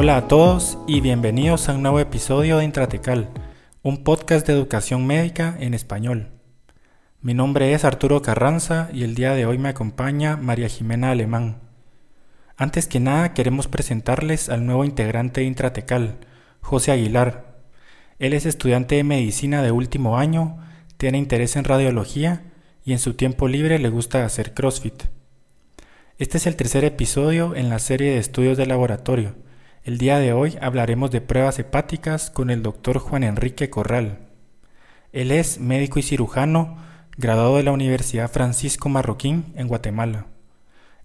Hola a todos y bienvenidos a un nuevo episodio de Intratecal, un podcast de educación médica en español. Mi nombre es Arturo Carranza y el día de hoy me acompaña María Jimena Alemán. Antes que nada queremos presentarles al nuevo integrante de Intratecal, José Aguilar. Él es estudiante de medicina de último año, tiene interés en radiología y en su tiempo libre le gusta hacer CrossFit. Este es el tercer episodio en la serie de estudios de laboratorio. El día de hoy hablaremos de pruebas hepáticas con el doctor Juan Enrique Corral. Él es médico y cirujano, graduado de la Universidad Francisco Marroquín en Guatemala,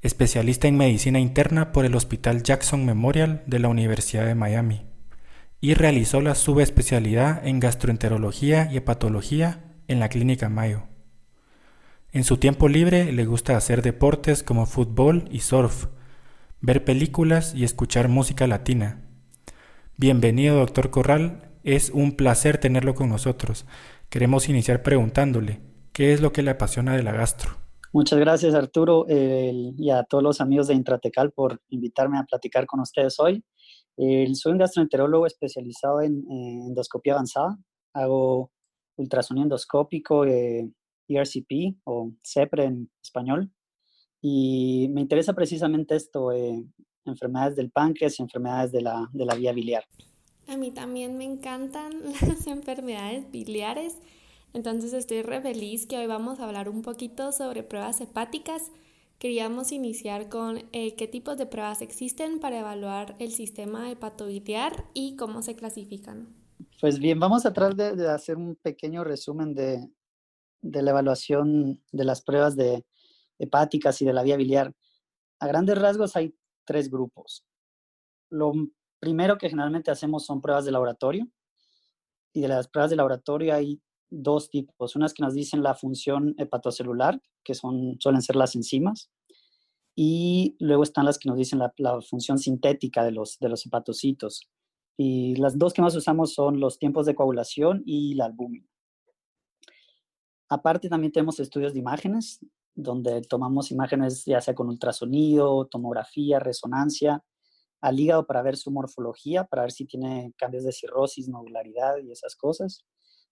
especialista en medicina interna por el Hospital Jackson Memorial de la Universidad de Miami, y realizó la subespecialidad en gastroenterología y hepatología en la Clínica Mayo. En su tiempo libre le gusta hacer deportes como fútbol y surf, ver películas y escuchar música latina. Bienvenido, doctor Corral. Es un placer tenerlo con nosotros. Queremos iniciar preguntándole, ¿Qué es lo que le apasiona de la gastro? Muchas gracias Arturo y a todos los amigos de Intratecal por invitarme a platicar con ustedes hoy. soy un gastroenterólogo especializado en, endoscopia avanzada. Hago ultrasonido endoscópico, eh, ERCP o CEPRE en español. Y me interesa precisamente esto, eh, enfermedades del páncreas y enfermedades de la, de la vía biliar. A mí también me encantan las enfermedades biliares entonces estoy re feliz que hoy vamos a hablar un poquito sobre pruebas hepáticas. Queríamos iniciar con eh, qué tipos de pruebas existen para evaluar el sistema hepatobiliar y cómo se clasifican. Pues bien, vamos a tratar de, hacer un pequeño resumen de, de, la evaluación de las pruebas de hepáticas y de la vía biliar. A grandes rasgos hay tres grupos. Lo primero que generalmente hacemos son pruebas de laboratorio. Y de las pruebas de laboratorio hay dos tipos. Unas que nos dicen la función hepatocelular, que son, suelen ser las enzimas, y luego están las que nos dicen la, función sintética de los, de los hepatocitos. Y las dos que más usamos son los tiempos de coagulación y la albúmina. Aparte también tenemos estudios de imágenes, donde tomamos imágenes ya sea con ultrasonido, tomografía, resonancia, al hígado para ver su morfología, para ver si tiene cambios de cirrosis, nodularidad y esas cosas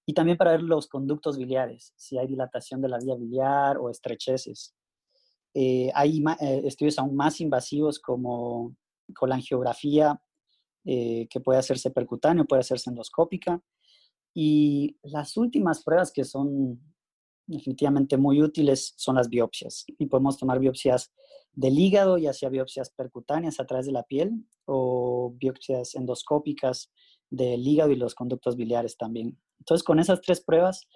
y también para ver los conductos biliares, si hay dilatación de la vía biliar o estrecheces. Eh, hay eh, estudios aún más invasivos como colangiografía, eh, que puede hacerse percutáneo, puede hacerse endoscópica. Y las últimas pruebas que son definitivamente muy útiles son las biopsias. Y podemos tomar biopsias del hígado, ya sea biopsias percutáneas a través de la piel o biopsias endoscópicas del hígado y los conductos biliares también. Entonces, con esas tres pruebas,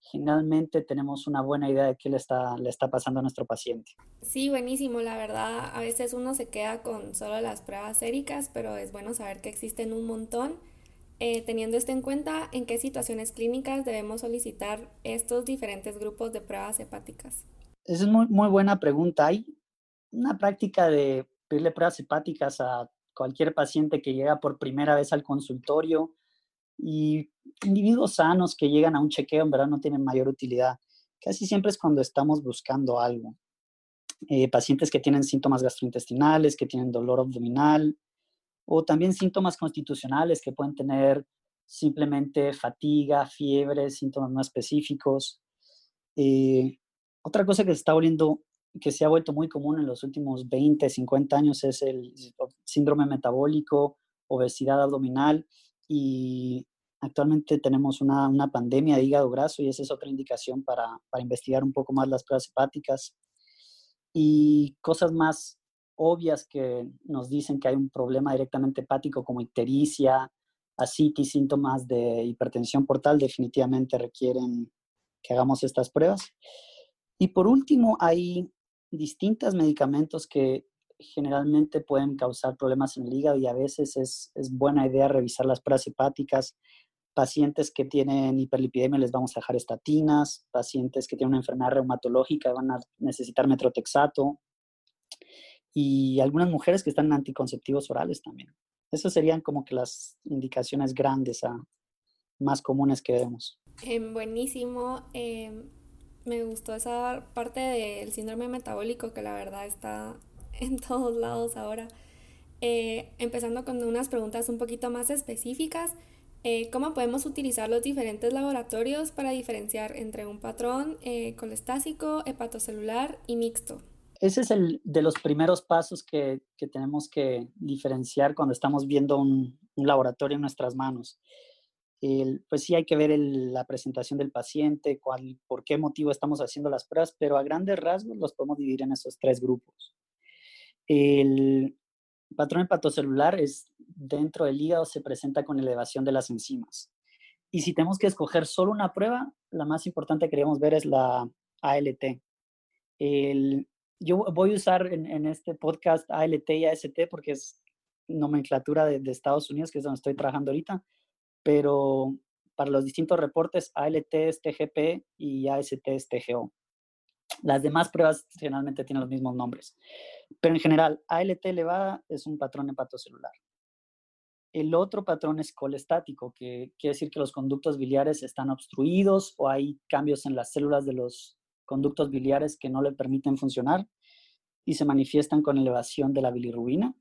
generalmente tenemos una buena idea de qué le está, le está pasando a nuestro paciente. Sí, buenísimo. La verdad, a veces uno se queda con solo las pruebas séricas, pero es bueno saber que existen un montón. Eh, teniendo esto en cuenta, ¿en qué situaciones clínicas debemos solicitar estos diferentes grupos de pruebas hepáticas? Esa es muy, muy buena pregunta. Hay una práctica de pedirle pruebas hepáticas a cualquier paciente que llega por primera vez al consultorio y individuos sanos que llegan a un chequeo en verdad no tienen mayor utilidad. Casi siempre es cuando estamos buscando algo. Eh, pacientes que tienen síntomas gastrointestinales, que tienen dolor abdominal, o también síntomas constitucionales que pueden tener simplemente fatiga, fiebre, síntomas no específicos. Eh, otra cosa que se está volviendo, que se ha vuelto muy común en los últimos 20, 50 años es el síndrome metabólico, obesidad abdominal y actualmente tenemos una, una, pandemia de hígado graso y esa es otra indicación para, para, investigar un poco más las pruebas hepáticas. Y cosas más obvias que nos dicen que hay un problema directamente hepático como ictericia, ascitis, síntomas de hipertensión portal, definitivamente requieren que hagamos estas pruebas. Y por último, hay distintos medicamentos que generalmente pueden causar problemas en el hígado y a veces es, buena idea revisar las pruebas hepáticas. Pacientes que tienen hiperlipidemia les vamos a dejar estatinas, pacientes que tienen una enfermedad reumatológica van a necesitar metrotexato y algunas mujeres que están en anticonceptivos orales también. Esas serían como que las indicaciones grandes más comunes que vemos. Em, buenísimo. Em, me gustó esa parte del síndrome metabólico que la verdad está en todos lados ahora. Eh, empezando con unas preguntas un poquito más específicas. Eh, ¿Cómo podemos utilizar los diferentes laboratorios para diferenciar entre un patrón eh, colestásico, hepatocelular y mixto? Ese es el de los primeros pasos que, que tenemos que diferenciar cuando estamos viendo un, laboratorio en nuestras manos. El, pues sí hay que ver la presentación del paciente, por qué motivo estamos haciendo las pruebas, pero a grandes rasgos los podemos dividir en esos tres grupos. El, patrón hepatocelular es dentro del hígado, se presenta con elevación de las enzimas. Y si tenemos que escoger solo una prueba, la más importante que queríamos ver es la ALT. El, yo voy a usar en, este podcast ALT y AST porque es nomenclatura de, de, Estados Unidos, que es donde estoy trabajando ahorita, pero para los distintos reportes, ALT es TGP y AST es TGO. Las demás pruebas generalmente tienen los mismos nombres. Pero en general, ALT elevada es un patrón hepatocelular. El otro patrón es colestático, que quiere decir que los conductos biliares están obstruidos o hay cambios en las células de los conductos biliares que no le permiten funcionar y se manifiestan con elevación de la bilirrubina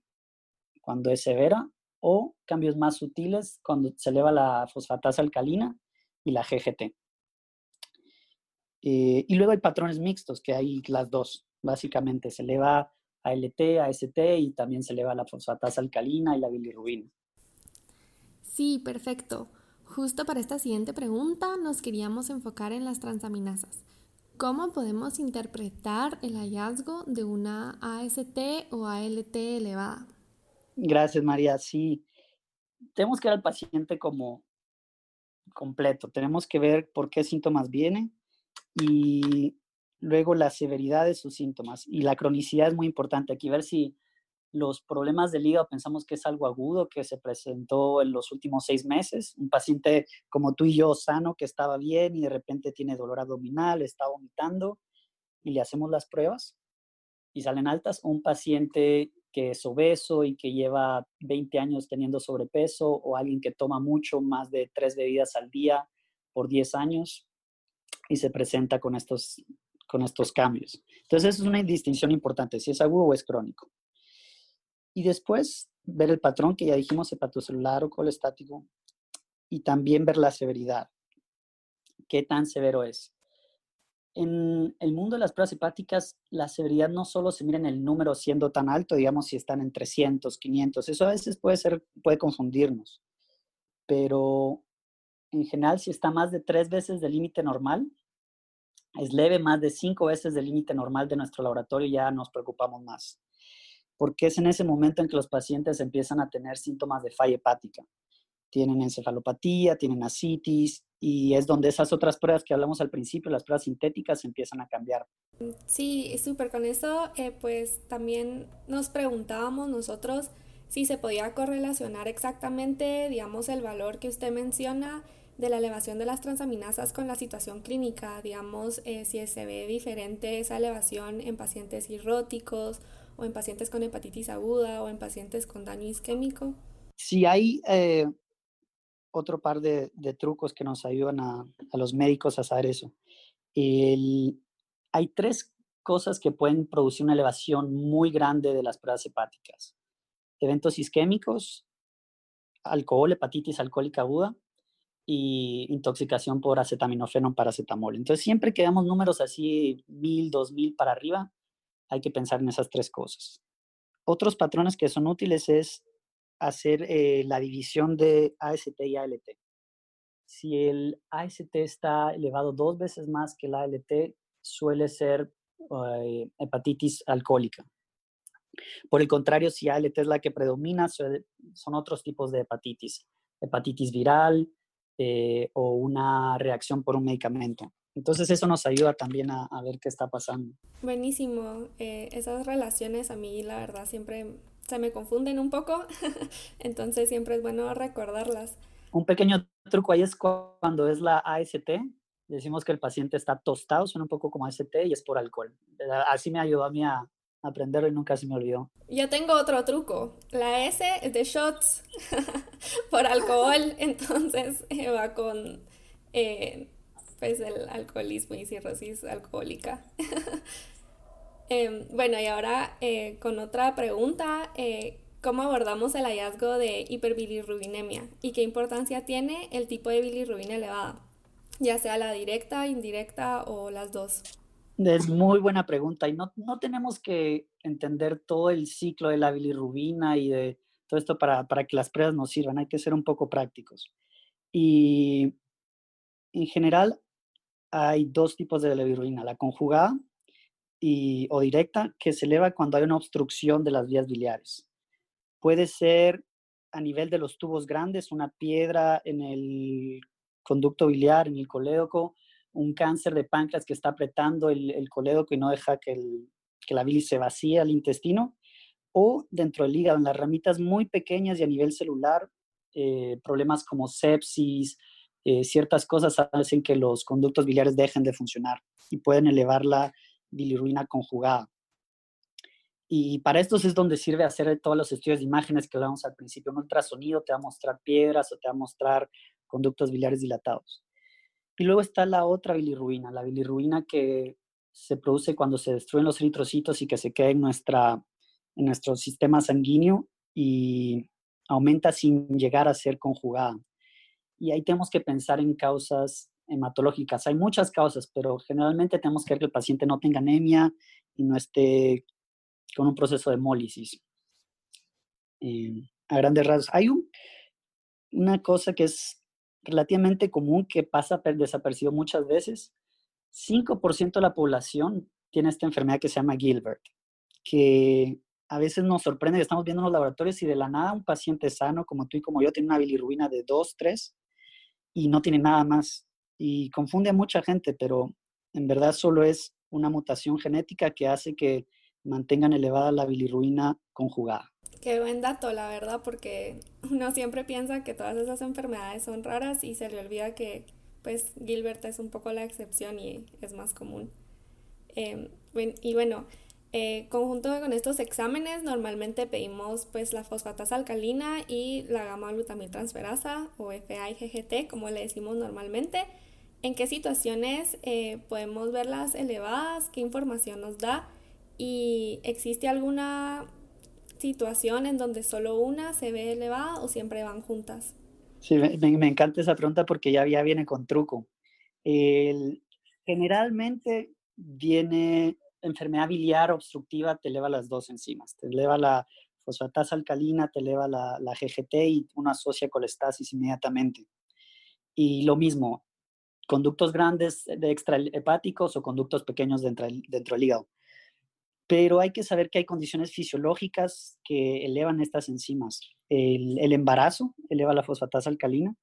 cuando es severa o cambios más sutiles cuando se eleva la fosfatasa alcalina y la GGT. Eh, y luego hay patrones mixtos, que hay las dos, básicamente. Se eleva ALT, AST y también se eleva la fosfatasa alcalina y la bilirrubina. Sí, perfecto. Justo para esta siguiente pregunta nos queríamos enfocar en las transaminasas. ¿Cómo podemos interpretar el hallazgo de una AST o ALT elevada? Gracias, María. Sí, tenemos que ver al paciente como completo. Tenemos que ver por qué síntomas viene y luego la severidad de sus síntomas. Y la cronicidad es muy importante. Aquí ver si los problemas del hígado pensamos que es algo agudo que se presentó en los últimos seis meses. Un paciente como tú y yo, sano, que estaba bien y de repente tiene dolor abdominal, está vomitando y le hacemos las pruebas y salen altas. Un paciente que es obeso y que lleva 20 años teniendo sobrepeso o alguien que toma mucho, más de tres bebidas al día por 10 años y se presenta con estos, con estos cambios. Entonces, es una distinción importante, si es agudo o es crónico. Y después, ver el patrón que ya dijimos, hepatocelular o colestático, y también ver la severidad. ¿Qué tan severo es? En el mundo de las pruebas hepáticas, la severidad no solo se mira en el número siendo tan alto, digamos, si están en 300, 500, eso a veces puede ser, puede confundirnos, pero en general, si está más de tres veces del límite normal, es leve, más de cinco veces del límite normal de nuestro laboratorio, ya nos preocupamos más. Porque es en ese momento en que los pacientes empiezan a tener síntomas de falla hepática. Tienen encefalopatía, tienen ascitis, y es donde esas otras pruebas que hablamos al principio, las pruebas sintéticas, empiezan a cambiar. Sí, súper. Con eso, eh, pues también nos preguntábamos nosotros si se podía correlacionar exactamente, digamos, el valor que usted menciona de la elevación de las transaminasas con la situación clínica, digamos, eh, si se ve diferente esa elevación en pacientes cirróticos o en pacientes con hepatitis aguda o en pacientes con daño isquémico. Sí, hay eh, otro par de, trucos que nos ayudan a, los médicos a saber eso. hay tres cosas que pueden producir una elevación muy grande de las pruebas hepáticas. Eventos isquémicos, alcohol, hepatitis alcohólica aguda y intoxicación por acetaminofeno paracetamol. Entonces, siempre que damos números así, mil, dos mil para arriba, hay que pensar en esas tres cosas. Otros patrones que son útiles es hacer eh, la división de AST y ALT. Si el AST está elevado dos veces más que el ALT, suele ser eh, hepatitis alcohólica. Por el contrario, si ALT es la que predomina, son otros tipos de hepatitis. Hepatitis viral, eh, o una reacción por un medicamento. Entonces eso nos ayuda también a, ver qué está pasando. Buenísimo. Eh, esas relaciones a mí la verdad siempre se me confunden un poco, entonces siempre es bueno recordarlas. Un pequeño truco ahí es cuando es la AST, decimos que el paciente está tostado, suena un poco como AST y es por alcohol. Así me ayudó a mí a, aprenderlo y nunca se me olvidó. Yo tengo otro truco. La S es de shots por alcohol, entonces eh, va con eh, pues el alcoholismo y cirrosis alcohólica. Em, bueno, y ahora eh, con otra pregunta, ¿cómo abordamos el hallazgo de hiperbilirrubinemia y qué importancia tiene el tipo de bilirrubina elevada, ya sea la directa, indirecta o las dos? Es muy buena pregunta y no, no tenemos que entender todo el ciclo de la bilirrubina y de todo esto para, para que las pruebas nos sirvan, hay que ser un poco prácticos. Y en general hay dos tipos de bilirrubina, la conjugada y, o directa, que se eleva cuando hay una obstrucción de las vías biliares. Puede ser a nivel de los tubos grandes, una piedra en el conducto biliar, en el colédoco, un cáncer de páncreas que está apretando el, el colédoco y no deja que, la bilis se vacíe al intestino, o dentro del hígado, en las ramitas muy pequeñas y a nivel celular, eh, problemas como sepsis, eh, ciertas cosas hacen que los conductos biliares dejen de funcionar y pueden elevar la bilirruina conjugada. Y para esto es donde sirve hacer todos los estudios de imágenes que hablamos al principio. Un ultrasonido te va a mostrar piedras o te va a mostrar conductos biliares dilatados. Y luego está la otra bilirruina, la bilirruina que se produce cuando se destruyen los eritrocitos y que se queda en, nuestra, en nuestro sistema sanguíneo y aumenta sin llegar a ser conjugada. Y ahí tenemos que pensar en causas hematológicas. Hay muchas causas, pero generalmente tenemos que ver que el paciente no tenga anemia y no esté con un proceso de hemólisis. Eh, a grandes rasgos. Hay una cosa que es relativamente común que pasa desapercibido muchas veces. 5% de la población tiene esta enfermedad que se llama Gilbert, que a veces nos sorprende que estamos viendo en los laboratorios y de la nada un paciente sano como tú y como yo tiene una bilirrubina de 2, 3 y no tiene nada más. Y confunde a mucha gente, pero en verdad solo es una mutación genética que hace que mantengan elevada la bilirrubina conjugada. Qué buen dato, la verdad, porque uno siempre piensa que todas esas enfermedades son raras y se le olvida que pues Gilbert es un poco la excepción y es más común. Em, y bueno, eh, conjunto con estos exámenes, normalmente pedimos pues la fosfatasa alcalina y la gamma transferasa o FA-IgGT, como le decimos normalmente. ¿En qué situaciones eh, podemos verlas elevadas? ¿Qué información nos da? ¿Y existe alguna situación en donde solo una se ve elevada o siempre van juntas? Sí, me, me encanta esa pregunta porque ya, ya viene con truco. El, generalmente viene enfermedad biliar obstructiva te eleva las dos enzimas, te eleva la fosfatasa alcalina, te eleva la, la GGT y uno asocia colestasis inmediatamente. Y lo mismo, conductos grandes de extrahepáticos o conductos pequeños dentro, dentro del hígado. Pero hay que saber que hay condiciones fisiológicas que elevan estas enzimas. El, embarazo eleva la fosfatasa alcalina.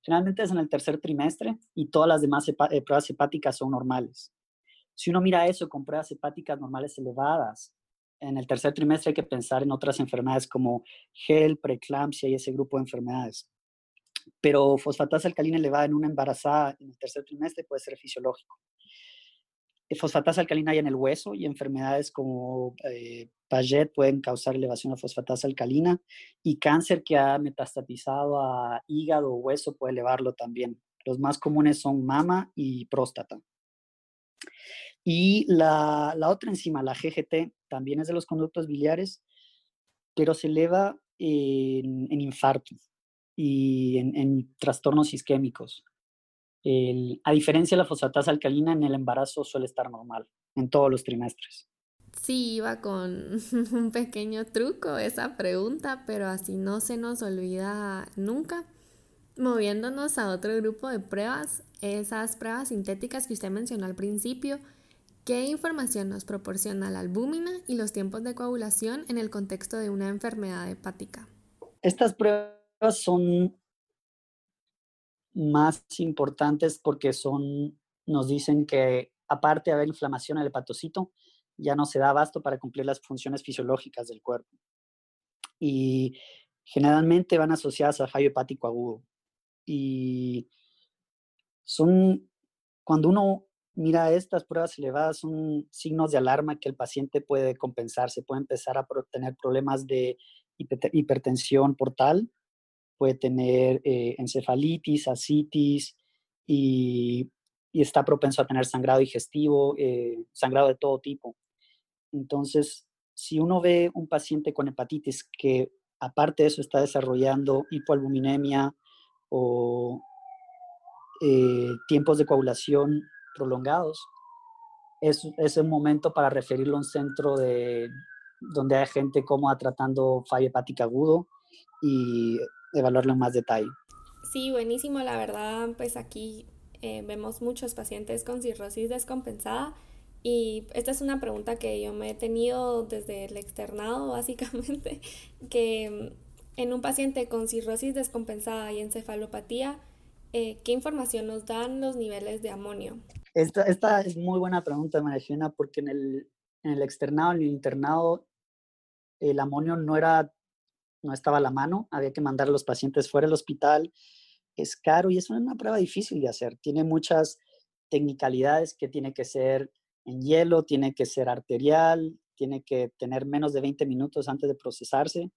Generalmente es en el tercer trimestre y todas las demás eh, pruebas hepáticas son normales. Si uno mira eso con pruebas hepáticas normales elevadas, en el tercer trimestre hay que pensar en otras enfermedades como gel, preeclampsia y ese grupo de enfermedades. Pero fosfatasa alcalina elevada en una embarazada en el tercer trimestre puede ser fisiológico. Eh, fosfatasa alcalina hay en el hueso y enfermedades como eh, Paget pueden causar elevación de fosfatasa alcalina y cáncer que ha metastatizado a hígado o hueso puede elevarlo también. Los más comunes son mama y próstata. Y la, otra enzima, la GGT, también es de los conductos biliares, pero se eleva en, infarto y en, trastornos isquémicos. a diferencia de la fosfatasa alcalina, en el embarazo suele estar normal en todos los trimestres. Sí, iba con un pequeño truco esa pregunta, pero así no se nos olvida nunca. Moviéndonos a otro grupo de pruebas, esas pruebas sintéticas que usted mencionó al principio, ¿qué información nos proporciona la albúmina y los tiempos de coagulación en el contexto de una enfermedad hepática? Estas pruebas son más importantes porque son, nos dicen que aparte de haber inflamación en el hepatocito, ya no se da abasto para cumplir las funciones fisiológicas del cuerpo. Y generalmente van asociadas a fallo hepático agudo y son, cuando uno mira estas pruebas elevadas, son signos de alarma que el paciente puede compensarse, puede empezar a tener problemas de hipertensión portal, puede tener eh, encefalitis, asitis y, está propenso a tener sangrado digestivo, eh, sangrado de todo tipo. Entonces, si uno ve un paciente con hepatitis que aparte de eso está desarrollando hipoalbuminemia o eh, tiempos de coagulación prolongados, es, es un momento para referirlo a un centro de, donde hay gente cómoda tratando falla hepática agudo y evaluarlo en más detalle. Sí, buenísimo, la verdad, pues aquí eh, vemos muchos pacientes con cirrosis descompensada y esta es una pregunta que yo me he tenido desde el externado, básicamente, que en un paciente con cirrosis descompensada y encefalopatía, eh, ¿qué información nos dan los niveles de amonio? Esta, esta es muy buena pregunta, María porque en el, en el externado, en el internado, el amonio no era, no estaba a la mano, había que mandar a los pacientes fuera del hospital, es caro y es una prueba difícil de hacer. Tiene muchas technicalidades que tiene que ser en hielo, tiene que ser arterial, tiene que tener menos de 20 minutos antes de procesarse.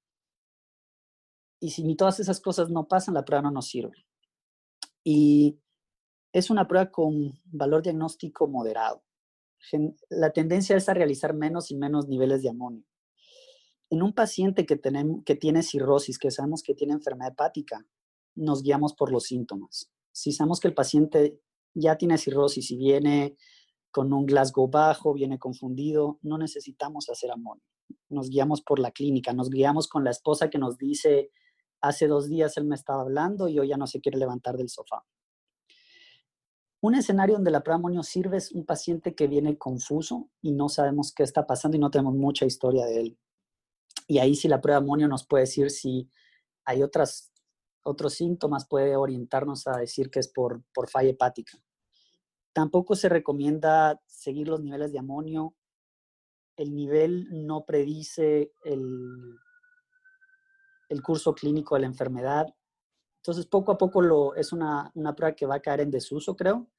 Y si ni todas esas cosas no pasan, la prueba no nos sirve. Y es una prueba con valor diagnóstico moderado. La tendencia es a realizar menos y menos niveles de amonio. En un paciente que, tenemos, que tiene cirrosis, que sabemos que tiene enfermedad hepática, nos guiamos por los síntomas. Si sabemos que el paciente ya tiene cirrosis y viene con un Glasgow bajo, viene confundido, no necesitamos hacer amonio. Nos guiamos por la clínica, nos guiamos con la esposa que nos dice, hace dos días él me estaba hablando y hoy ya no se quiere levantar del sofá. Un escenario donde la prueba amonio sirve es un paciente que viene confuso y no sabemos qué está pasando y no tenemos mucha historia de él. Y ahí sí la prueba amonio nos puede decir si hay otras, otros síntomas, puede orientarnos a decir que es por, por falla hepática. Tampoco se recomienda seguir los niveles de amonio. El nivel no predice el, el curso clínico de la enfermedad. Entonces, poco a poco lo, es una, una prueba que va a caer en desuso, creo,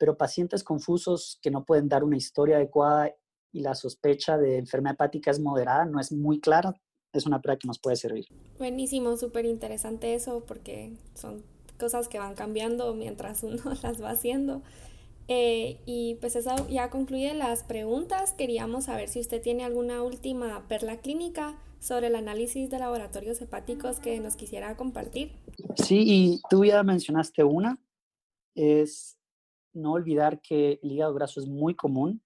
pero pacientes confusos que no pueden dar una historia adecuada y la sospecha de enfermedad hepática es moderada, no es muy clara, es una prueba que nos puede servir. Buenísimo, súper interesante eso porque son cosas que van cambiando mientras uno las va haciendo. Eh, y pues eso ya concluye las preguntas. Queríamos saber si usted tiene alguna última perla clínica sobre el análisis de laboratorios hepáticos que nos quisiera compartir. Sí, y tú ya mencionaste una, es no olvidar que el hígado graso es muy común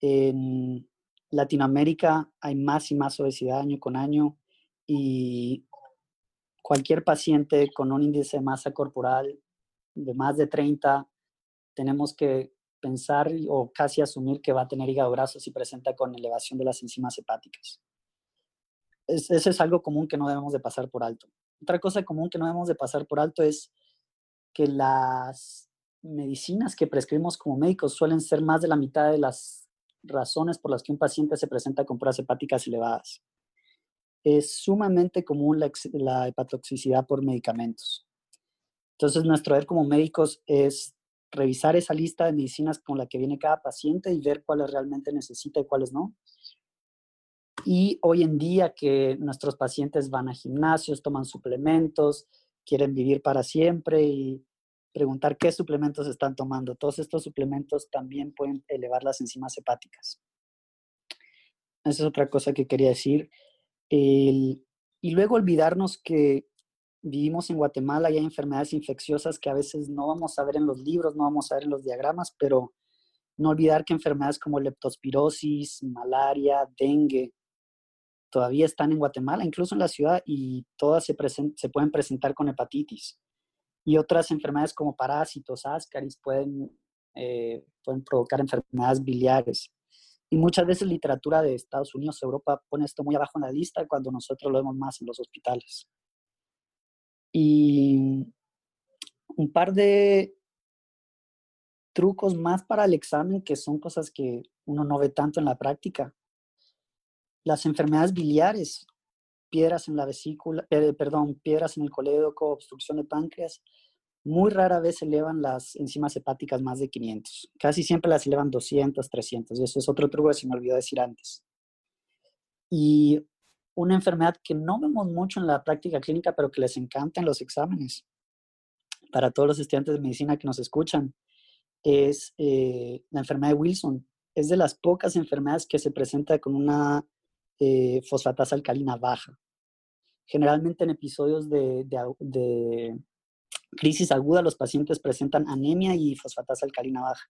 en Latinoamérica hay más y más obesidad año con año y cualquier paciente con un índice de masa corporal de más de 30, tenemos que pensar o casi asumir que va a tener hígado graso si presenta con elevación de las enzimas hepáticas. eso es algo común que no debemos de pasar por alto. Otra cosa común que no debemos de pasar por alto es que las medicinas que prescribimos como médicos suelen ser más de la mitad de las razones por las que un paciente se presenta con pruebas hepáticas elevadas. Es sumamente común la, hepatotoxicidad por medicamentos. Entonces, nuestro deber como médicos es revisar esa lista de medicinas con la que viene cada paciente y ver cuáles realmente necesita y cuáles no. Y hoy en día que nuestros pacientes van a gimnasios, toman suplementos, quieren vivir para siempre y preguntar qué suplementos están tomando. Todos estos suplementos también pueden elevar las enzimas hepáticas. Esa es otra cosa que quería decir. y luego olvidarnos que vivimos en Guatemala y hay enfermedades infecciosas que a veces no vamos a ver en los libros, no vamos a ver en los diagramas, pero no olvidar que enfermedades como leptospirosis, malaria, dengue, todavía están en Guatemala, incluso en la ciudad, y todas se, se pueden presentar con hepatitis y otras enfermedades como parásitos, ascaris pueden, eh, pueden provocar enfermedades biliares. Y muchas veces literatura de Estados Unidos, Europa pone esto muy abajo en la lista cuando nosotros lo vemos más en los hospitales. Y un par de trucos más para el examen que son cosas que uno no ve tanto en la práctica. Las enfermedades biliares piedras en la vesícula, eh, perdón, piedras en el colédoco, obstrucción de páncreas, muy rara vez elevan las enzimas hepáticas más de 500. Casi siempre las elevan 200, 300. Y eso es otro truco que se me olvidó decir antes. Y una enfermedad que no vemos mucho en la práctica clínica, pero que les encanta en los exámenes, para todos los estudiantes de medicina que nos escuchan, es eh, la enfermedad de Wilson. Es de las pocas enfermedades que se presenta con una eh, fosfatasa alcalina baja. Generalmente en episodios de, crisis aguda los pacientes presentan anemia y fosfatasa alcalina baja.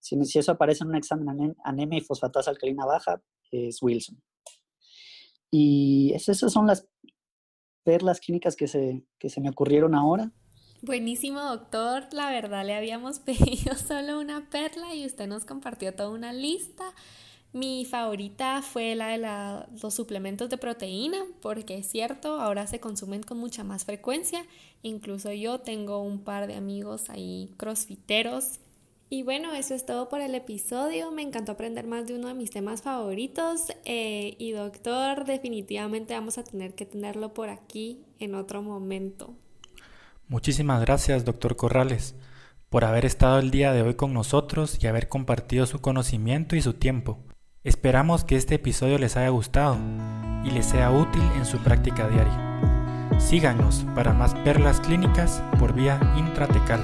Si, eso aparece en un examen anemia y fosfatasa alcalina baja, es Wilson. Y esas son las perlas clínicas que se me ocurrieron ahora. Buenísimo, doctor. La verdad, le habíamos pedido solo una perla y usted nos compartió toda una lista. Mi favorita fue la de los suplementos de proteína, porque es cierto, ahora se consumen con mucha más frecuencia. Incluso yo tengo un par de amigos ahí crossfiteros. Y bueno, eso es todo por el episodio. Me encantó aprender más de uno de mis temas favoritos. Eh, y doctor, definitivamente vamos a tener que tenerlo por aquí en otro momento. Muchísimas gracias, doctor Corrales, por haber estado el día de hoy con nosotros y haber compartido su conocimiento y su tiempo. Esperamos que este episodio les haya gustado y les sea útil en su práctica diaria. Síganos para más perlas clínicas por vía intratecal.